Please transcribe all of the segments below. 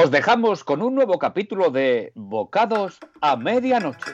Os dejamos con un nuevo capítulo de Bocados a Medianoche.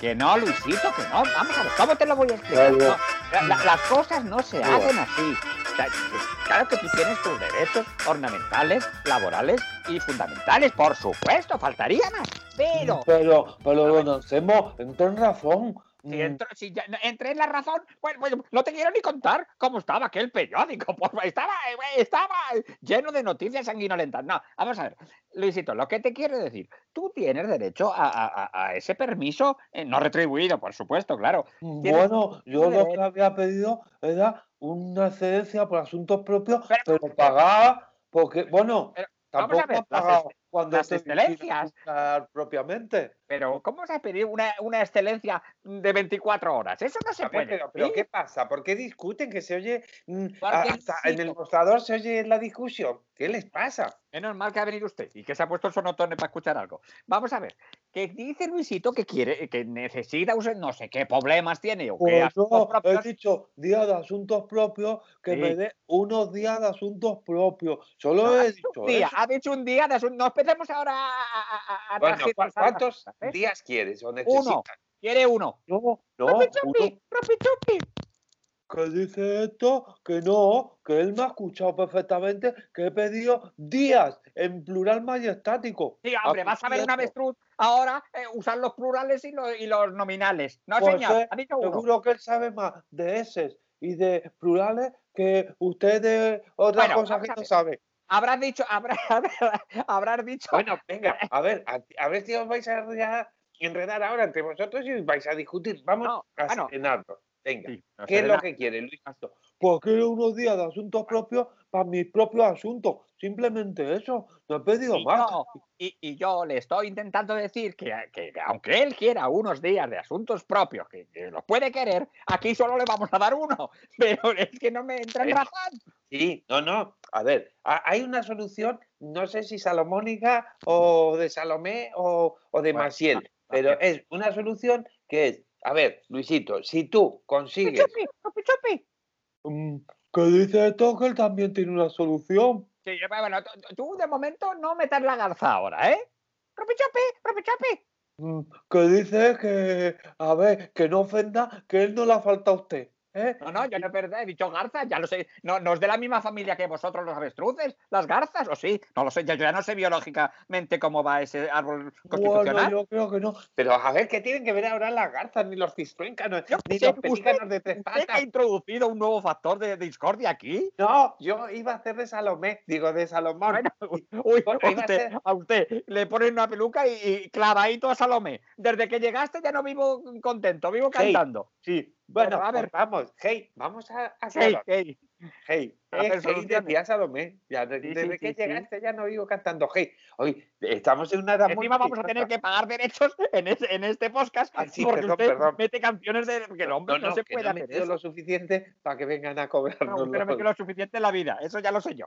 Que no, Luisito, que no. Vamos a ver, ¿cómo te lo voy a explicar? Claro. No, la- las cosas no se hacen así. Claro que tú tienes tus derechos ornamentales, laborales y fundamentales, por supuesto, faltaría más. Pero Pero, pero don Anselmo, entró en razón. si, Mm, entro- si ya- entré en la razón, bueno, bueno, no te quiero ni contar cómo estaba aquel periódico. estaba, eh, estaba lleno de noticias sanguinolentas. No, vamos a ver, Luisito, lo que te quiero decir, tú tienes derecho a, a- a- ese permiso, eh, no retribuido, por supuesto, claro. Bueno, yo lo que había pedido era una excedencia por asuntos propios, Pero- pero, pero- pagada, porque, bueno, Pero, vamos a ver, las cuando las excelencias. propiamente. Pero, ¿cómo se ha pedido una, una excelencia de 24 horas? Eso no se A ver, puede. pero, pero pedir. ¿qué pasa? ¿Por qué discuten? Que se oye. mm, hasta en el mostrador se oye la discusión. ¿Qué les pasa? Menos mal que ha venido usted y que se ha puesto el sonotone para escuchar algo. Vamos a ver, que dice Luisito que quiere, que necesita usted no sé qué problemas tiene o qué Pues asuntos yo he propios. dicho día de asuntos propios, que Sí. me dé unos días de asuntos propios. Solo No, he dicho un día, eso. ha dicho un día de asuntos. No empecemos ahora a, a, a- a Bueno, ¿cu- transgiversar las ¿cuántos ¿eh? días quieres o necesitas? Quiere uno. No, no, ¡Ropi uno chupi! Que dice esto, que no, que él me ha escuchado perfectamente, que he pedido días en plural majestático. Sí, hombre, vas a ver un quieto. avestruz ahora eh, usar los plurales y los, y los nominales. No, Pues señor, eh, ha dicho uno. Seguro que él sabe más de eses y de plurales que usted de otras Bueno, cosas vamos que no sabe. Habrás dicho, habrá, habrás dicho. Bueno, venga, a ver, a, a ver si os vais a ya enredar ahora entre vosotros y vais a discutir. Vamos No, a bueno. serenarnos. Venga, Sí, no ¿qué es lo que quiere Luis? Pues quiero unos días de asuntos propios para mis propios asuntos. Simplemente eso. No he pedido Y más. yo, y, y yo le estoy intentando decir que, que aunque él quiera unos días de asuntos propios, que, que los puede querer, aquí solo le vamos a dar uno. Pero es que no me entra en razón. Sí, no, no. A ver, ha- hay una solución, no sé si salomónica o de Salomé o, o de Bueno, Maciel, pero es una solución que es, a ver, Luisito, si tú consigues chupi, chupi, chupi. Mm, Que dice esto que él también tiene una solución. Sí, bueno, tú- de momento no metas la garza ahora, ¿eh? Chupi, chupi, chupi, chupi. Mm, Que dice que, a ver, que no ofenda, que él no le falta a usted. ¿Eh? No, no, yo no he perdido, he dicho garza, ya lo sé. No, no es de la misma familia que vosotros los avestruces, las garzas, o sí, no lo sé, yo ya no sé biológicamente cómo va ese árbol constitucional. Bueno, yo creo que no. Pero a ver, ¿qué tienen que ver ahora las garzas, ni los cistruéncanos, Yo ni sé, los pelícanos de tres ¿Usted que ha patas? introducido un nuevo factor de discordia aquí? No, yo iba a hacer de Salomé, digo de Salomón. Bueno, uy, a usted, ser- a usted le ponen una peluca y, y clavadito a Salomé. Desde que llegaste ya no vivo contento, vivo cantando. Sí, bueno, Bueno, a pues ver. vamos, hey, vamos a Hey, hey. Hey, A ver, hey, soluciones. decía Salomé. Ya, de- Sí, sí, desde que sí, llegaste ya no vivo cantando hey. Hoy estamos en una edad muy Encima vamos a tener que pagar derechos en, ese- en este podcast sí, porque perdón, usted perdón. mete canciones de que el hombre no, se que puede no hacer eso. lo suficiente para que vengan a No, usted no metió lo suficiente en la vida, eso ya lo sé yo.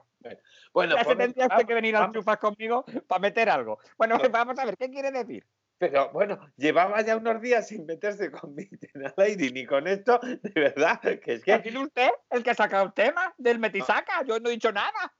Bueno, ya se pues venga, tendría usted que venir al chufas conmigo para meter algo. Bueno, No. vamos a ver, ¿qué quiere decir? Pero bueno, llevaba ya unos días sin meterse con mi Lady ni con esto, de verdad, que es ¿Que ha sido usted el que ha sacado el tema del metisaca? Yo no he dicho nada.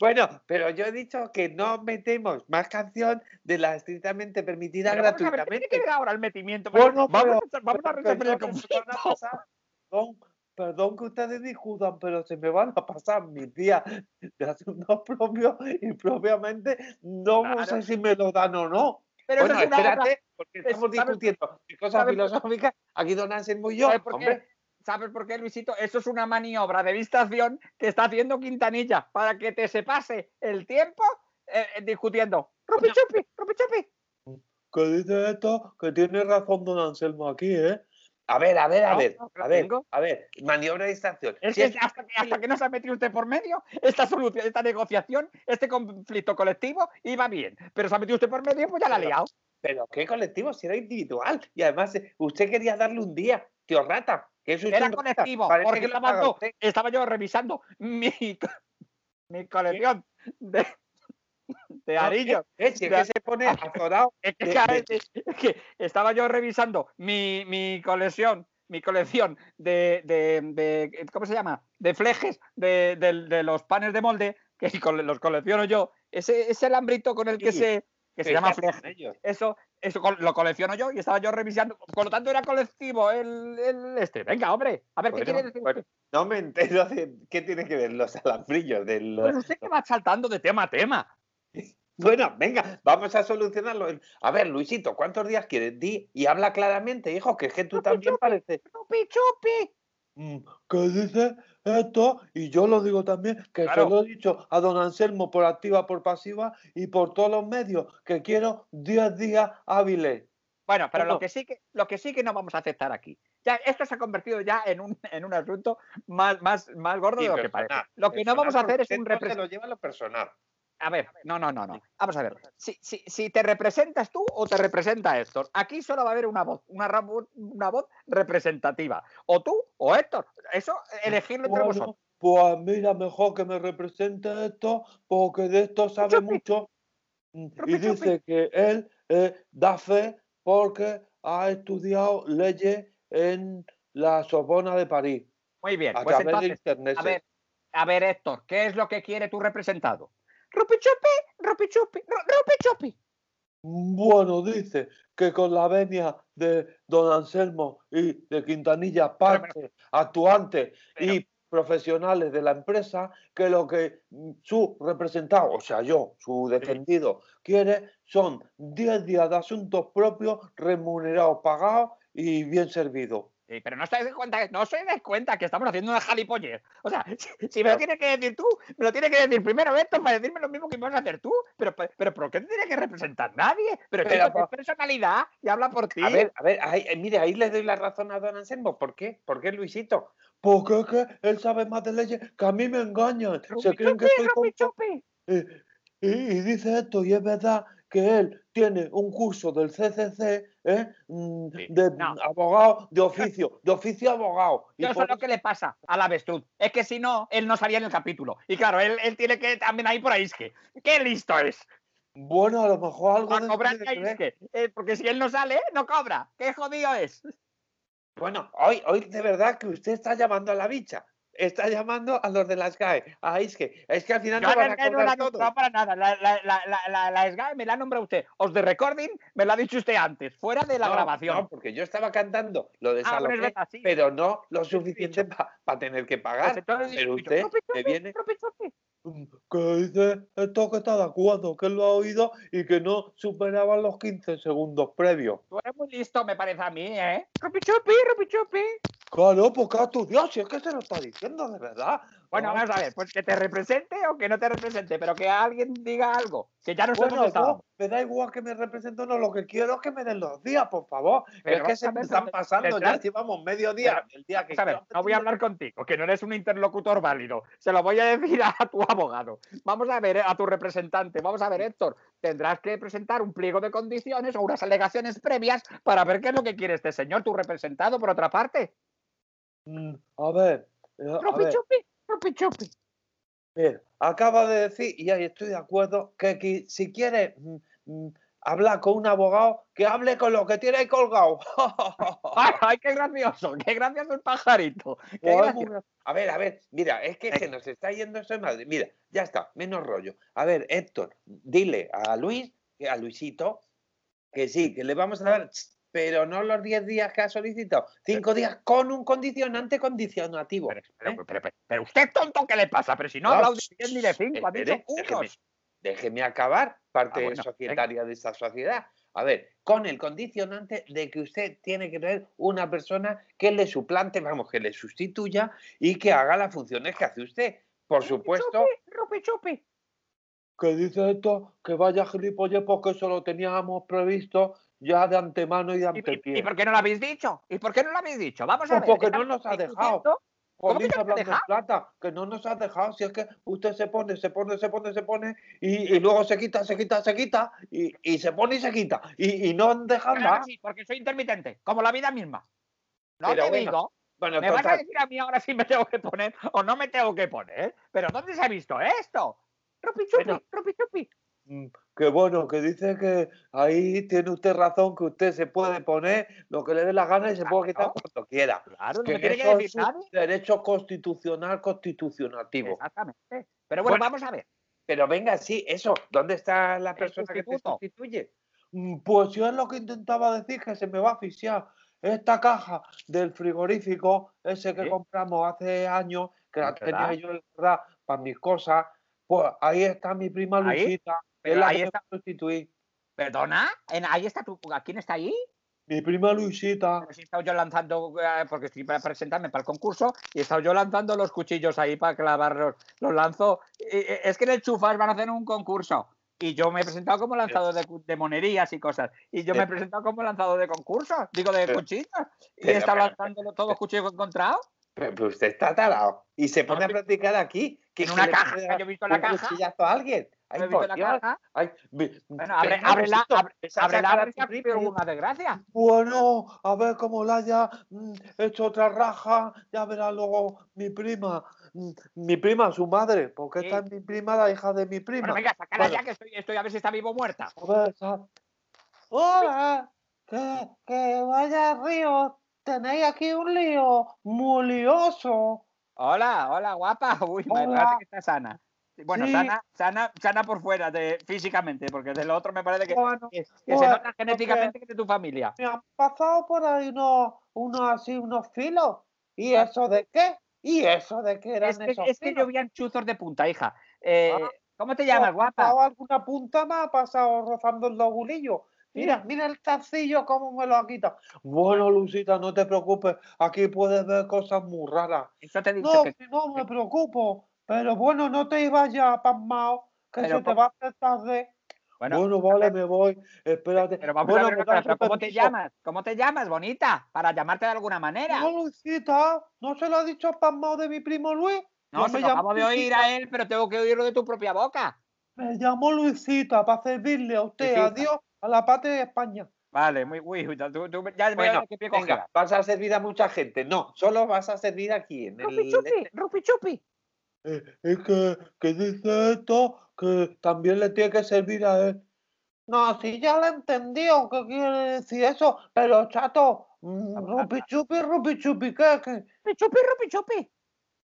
bueno, pero yo he dicho que no metemos más canción de la estrictamente permitida Pero vamos a ver, ¿qué tiene gratuitamente. ahora el metimiento? Bueno, vamos pero- a, vamos a resolver el conflicto. pasar- Perdón, perdón que ustedes discutan, pero se me van a pasar mis días de asuntos propios y propiamente no Claro. sé si me lo dan o no. Pero Bueno, eso es una espérate, porque estamos ¿sabes- discutiendo de cosas filosóficas. Aquí Don Anselmo y yo, ¿Sabes por qué? hombre, ¿Sabes por qué, Luisito? Eso es una maniobra de distracción que está haciendo Quintanilla para que te se pase el tiempo eh, eh, discutiendo. ¡Rupi chupi! ¡Rupi chupi! Que dice esto, que tiene razón don Anselmo aquí, ¿eh? A ver, a ver, a ver, no, a ver, tengo. a ver, maniobra de distracción. Es Si que es- hasta, que hasta que no se ha metido usted por medio, esta solución, esta negociación, este conflicto colectivo iba bien. Pero se ha metido usted por medio, pues ya la ha liado. Pero qué colectivo, si era individual. Y además, eh, usted quería darle un día, tío rata. Que eso es Era rata. colectivo, porque que lo estaba paga yo, usted. estaba yo revisando mi, mi colección de, de anillos. eh, si es que se pone azorado. Es que, vez- es que estaba yo revisando mi, mi colección, mi colección de, de- de- ¿cómo se llama? De flejes de, de los panes de molde, que los colecciono yo. Ese, ese alambrito con el que Sí, se que se llama fleje. Eso, eso lo colecciono yo y estaba yo revisando. Por lo tanto, era colectivo el, el este. Venga, hombre, a ver qué quiere decir. bueno? No me entero de qué tiene que ver los alambrillos de los. Pues usted que va saltando de tema a tema. Bueno, venga, vamos a solucionarlo. A ver, Luisito, ¿cuántos días quieres? Di y habla claramente, hijo, que es que tú Chupi, también chupi. pareces. Chupi, chupi. Mm, ¿Qué dice esto? Y yo lo digo también, que Claro. se lo he dicho a don Anselmo por activa, por pasiva y por todos los medios, que quiero 10 días hábiles. Bueno, pero lo que sí que lo que sí que no vamos a aceptar aquí. Ya esto se ha convertido ya en un, en un asunto más, más, más gordo Sí, de lo que parece. Lo que no vamos a hacer es un representante. lo lleva lo personal. A ver, no, no, no, no. Vamos a ver. Si, si, si te representas tú o te representa Héctor, aquí solo va a haber una voz, una, una voz representativa. O tú o Héctor. Eso, elegirlo entre Bueno, vosotros. pues mira, mejor que me represente esto, porque de esto sabe chupi. mucho. Chupi, Y dice que él eh, da fe porque ha estudiado leyes en la Sorbona de París, Muy bien. a Pues través de entonces, internet. a ver, a ver, Héctor, ¿qué es lo que quiere tu representado? Rupichupi, ru- rupichupi. Bueno, dice que con la venia de don Anselmo y de Quintanilla, parte, actuantes pero- y profesionales de la empresa, que lo que su representado, o sea, yo, su defendido, quiere son 10 días de asuntos propios, remunerados, pagados y bien servidos. Sí, pero no os dais cuenta, no os dais cuenta que estamos haciendo una jalipollez. O sea, si, si me lo tienes que decir tú, me lo tienes que decir primero Héctor para decirme lo mismo que vas a hacer tú. Pero, pero, pero ¿por qué te tiene que representar nadie? Pero, Pero, pa- es personalidad y habla por ti. A ver, a ver, ahí, eh, mire, ahí le doy la razón a don Anselmo. ¿Por qué? ¿Por qué, Luisito? Porque es que él sabe más de leyes que a mí me engañan. Se creen que rupichupi. Eh, y, y dice esto, y es verdad que él tiene un curso del CCC, ¿eh? Mm, de no. abogado de oficio, de oficio abogado. Y sé por lo que le pasa al avestruz. Es que si no, él no salía en el capítulo. Y claro, él, él tiene que también ahí por ahí. que ¡Qué listo es! Bueno, a lo mejor algo de a eso cobrar que eh, porque si él no sale, no cobra. ¡Qué jodido es! Bueno, hoy, hoy de verdad que usted está llamando a la bicha. Está llamando a los de las GAE, a Isque. Es que al final no a van la a SGAE no la todos. para nada. La, la, la, la, la, la SGAE me la nombra usted. Os de recording me lo ha dicho usted antes, fuera de la No, grabación. No, porque yo estaba cantando lo de Ah, verdad, sí. pero no lo suficiente para tener que Pues pagar. entonces, pero usted "Chupi, me viene... chupi, chupi". Mm, Que dice esto que está de acuerdo, que lo ha oído y que no superaban los 15 segundos previos. Tú eres muy listo, me parece a mí, ¿eh? Claro, porque ha estudiado, si es que se lo está diciendo de verdad. Bueno, vamos a ver, pues que te represente o que no te represente, pero que alguien diga algo, que ya nos hemos Bueno, estado. yo, me da igual que me represente o no, lo que quiero es que me den los días, por favor. Pero es que vamos se me están pero pasando, ya tendrás- llevamos medio día. El día que Vamos yo no voy a hablar contigo, que no eres un interlocutor válido. Se lo voy a decir a tu abogado. Vamos a ver, eh, a tu representante. Vamos a ver, Héctor, tendrás que presentar un pliego de condiciones o unas alegaciones previas para ver qué es lo que quiere este señor, tu representado, por otra parte. Mm, A ver, ver, chupi, rupi chupi. mira, acaba de decir, y ahí estoy de acuerdo, que, si quiere mm, mm, hablar con un abogado, que hable con lo que tiene ahí colgado. ¡Ay, qué gracioso! ¡Qué gracioso el pajarito! ¡Qué Pues gracioso! A ver, a ver, mira, es que se nos está yendo eso de madre. Mira, ya está, menos rollo. A ver, Héctor, dile a Luis, a Luisito, que sí, que le vamos a dar, pero no los 10 días que ha solicitado, 5 días con un condicionante condicionativo. Pero, pero- ¿eh? pero- pero- pero usted tonto, ¿qué le pasa? Pero si no ha No, hablado de 10 ni de 5, ha dicho déjeme, unos. déjeme acabar, parte Ah, bueno, societaria de esta sociedad. A ver, con el condicionante de que usted tiene que tener una persona que le suplante, vamos, que le sustituya y que haga las funciones que hace usted. Por supuesto, Rupi chupi. que dice esto, que vaya gilipollez porque eso lo teníamos previsto ya de antemano y de ¿Y, y- antepié. y por qué no lo habéis dicho? ¿Y por qué no lo habéis dicho? Vamos a Pues ver. porque no nos ha dejado. ¿Cómo que Jolín, no dejado? plata, que no nos ha dejado, si es que usted se pone, se pone, se pone, se pone, y, y luego se quita, se quita, se quita, y, y se pone y se quita, y, y no deja Claro más. que sí, porque soy intermitente, como la vida misma. No Pero te bueno, digo, bueno, me vas a decir a mí ahora si me tengo que poner o no me tengo que poner. Pero ¿dónde se ha visto esto? Rupi chupi, rupi chupi. Que bueno, que dice que ahí tiene usted razón, que usted se puede poner lo que le dé la gana y se puede quitar cuando quiera. Claro, no Que me tiene que decir derecho constitucional constitucionativo. Exactamente. Pero bueno, Bueno, vamos a ver. Pero venga, sí, eso. ¿Dónde está la persona que te sustituye? Mm, Pues yo es lo que intentaba decir, que se me va a asfixiar. Esta caja del frigorífico, ese que Sí. compramos hace años, que la tenía yo de verdad para mis cosas, pues ahí está mi prima que es pero la ahí que está. sustituir. Perdona, en- ahí está tu. ¿Quién está ahí? Mi prima Luisita. Si he estado yo lanzando, eh, porque estoy para presentarme para el concurso, y he estado yo lanzando los cuchillos ahí para clavarlos. Los lanzo. Eh, eh, Es que en el Chufas van a hacer un concurso. Y yo me he presentado como lanzador de, de monerías y cosas. Y yo me he Pero- presentado como lanzador de concursos, digo de Pero- cuchillos. Y he estado lanzando todos los cuchillos que he encontrado. Pero, usted está tarado. Y se pone a practicar aquí. Que En una caja, yo he visto la caja. cuchillazo a alguien. Ay, ¿No he visto por la Dios. caja? Ay, Bueno, abre, ábrela, abre, ábrela, saca a ver si tu ha habido prima. alguna desgracia. Bueno, a ver cómo la haya mm, hecho otra raja, ya verá luego mi prima. Mm, Mi prima, su madre, porque esta Sí. es mi prima, la hija de mi prima. Bueno, venga, Bueno. ya, que estoy, estoy a ver si está vivo o muerta. A ver, Hola, que, que vaya río, tenéis aquí un lío muy lioso. Hola, hola, guapa. Uy, me Hola. parece que está sana. Bueno, Sí. sana, sana, sana por fuera, de, físicamente, porque del otro me parece que, Bueno, que- que se bueno, nota genéticamente que de tu familia. me han pasado por ahí unos, unos así, unos filos. ¿Y eso de qué? ¿Y eso de qué eran Es que, esos es que filos? llovían chuzos de punta, hija. Eh, Ah, ¿Cómo te ¿Me ha llamas, guapa? pasado alguna punta me ha pasado rozando el lobulillo. Mira, mira el zarcillo cómo me lo ha quitado. Bueno, Lucita, no te preocupes. Aquí puedes ver cosas muy raras. Eso te he dicho No, que que no me preocupo. Pero bueno, no te ibas ya pasmado, que Pero se te va a hacer tarde. Bueno, Bueno, vale, me voy. Espérate. pero vamos bueno, a ver pero ¿cómo te llamas? ¿Cómo te llamas, bonita? Para llamarte de alguna manera. No, Lucita, ¿no se lo ha dicho pasmado de mi primo Luis? No, Yo se me lo acabo de oír Luisita. a él, pero tengo que oírlo de tu propia boca. Me llamo Luisita para servirle a usted. Luisita. Adiós a la patria de España. Vale, muy, uy, tú, tú ya Bueno, pie venga, vas a servir a mucha gente. No, solo vas a servir aquí en el. Rupi chupi, rupi chupi. Es que, que dice esto que también le tiene que servir a él. No, si ya lo he entendido, ¿qué quiere decir eso? Pero, chato, mm, rupi chupi, rupi chupi, ¿qué? qué? Rupi chupi, rupi chupi.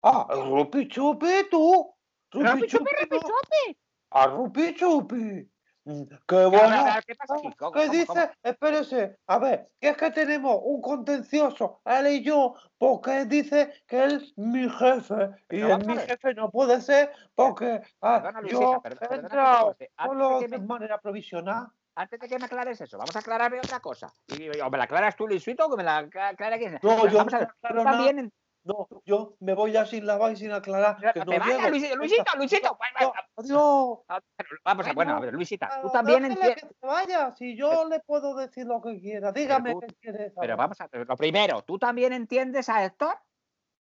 Ah, rupi chupi, tú. Rupi chupi, rupi chupi. Ah, rupi chupi. Ver, bueno. ¿Qué pasa aquí? ¿Cómo- ¿Qué cómo- dice? cómo? Espérese, a ver, que es que tenemos un contencioso, él y yo, porque dice que él es mi jefe y a mi jefe no puede ser porque ah, Perdona, yo Luisita, he perdona que te entrado solo que de me- manera provisional. Antes de que me aclares eso, vamos a aclararme otra cosa. Y, o me la aclaras tú, Luisito, o que me la acla- aclara quién. No, yo no aclaro nada. también No, yo me voy ya sin lavar y sin aclarar. Que no llego. Luisito, Luisito, Luisito. no, Adiós. ah, Vamos a, bueno, a no, ver, Luisita, tú también entiendes. que vaya, si yo le puedo decir lo que quiera. Dígame tú- qué quiere Pero vamos a ver, lo primero, ¿tú también entiendes a Héctor?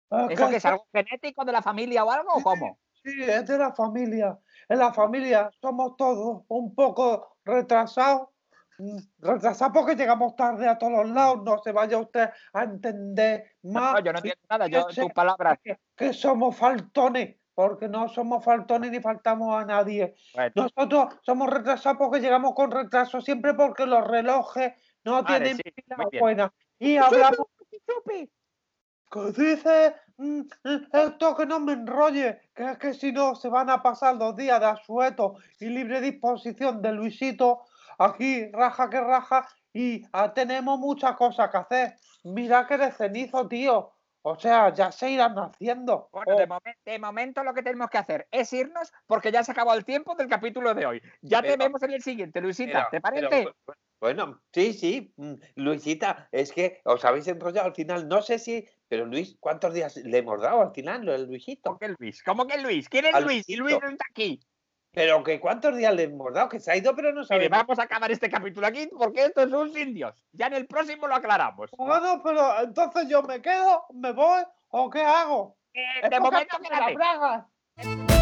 Es ¿Eso que es algo genético de la familia o algo o cómo? Sí, es de la familia. En la familia somos todos un poco retrasados. Mm, Retrasados porque llegamos tarde a todos los lados. No se vaya usted a entender más No, yo no entiendo nada, yo tus palabras. que, que somos faltones, porque no somos faltones ni faltamos a nadie. Bueno, Nosotros somos retrasados porque llegamos con retraso, siempre porque los relojes no Vale, tienen sí, pilas buenas. Y hablamos que dice mm, mm, esto que no me enrolle, que es que si no se van a pasar los días de asueto y libre disposición de Luisito, aquí raja que raja y ah, tenemos muchas cosas que hacer. Mira que eres cenizo, tío. O sea, ya se irán haciendo. Bueno, Oh, de, momen- de momento lo que tenemos que hacer es irnos porque ya se acabado el tiempo del capítulo de hoy. Ya te vemos en el siguiente, Luisita, Pero- ¿te parece? bueno, sí, sí. mm, Luisita, es que os habéis enrollado al final. No sé si. Pero Luis, ¿cuántos días le hemos dado al final, lo del Luisito? ¿Cómo que Luis? ¿Cómo que Luis? ¿Quién es Luis? Y Luis no está aquí. Pero que cuántos días le hemos dado, que se ha ido, pero no Mire, sabemos. vamos a acabar este capítulo aquí porque esto es un sin Dios. Ya en el próximo lo aclaramos. Bueno, pero entonces yo me quedo, me voy o qué hago. Eh, de momento, quédate. bragas.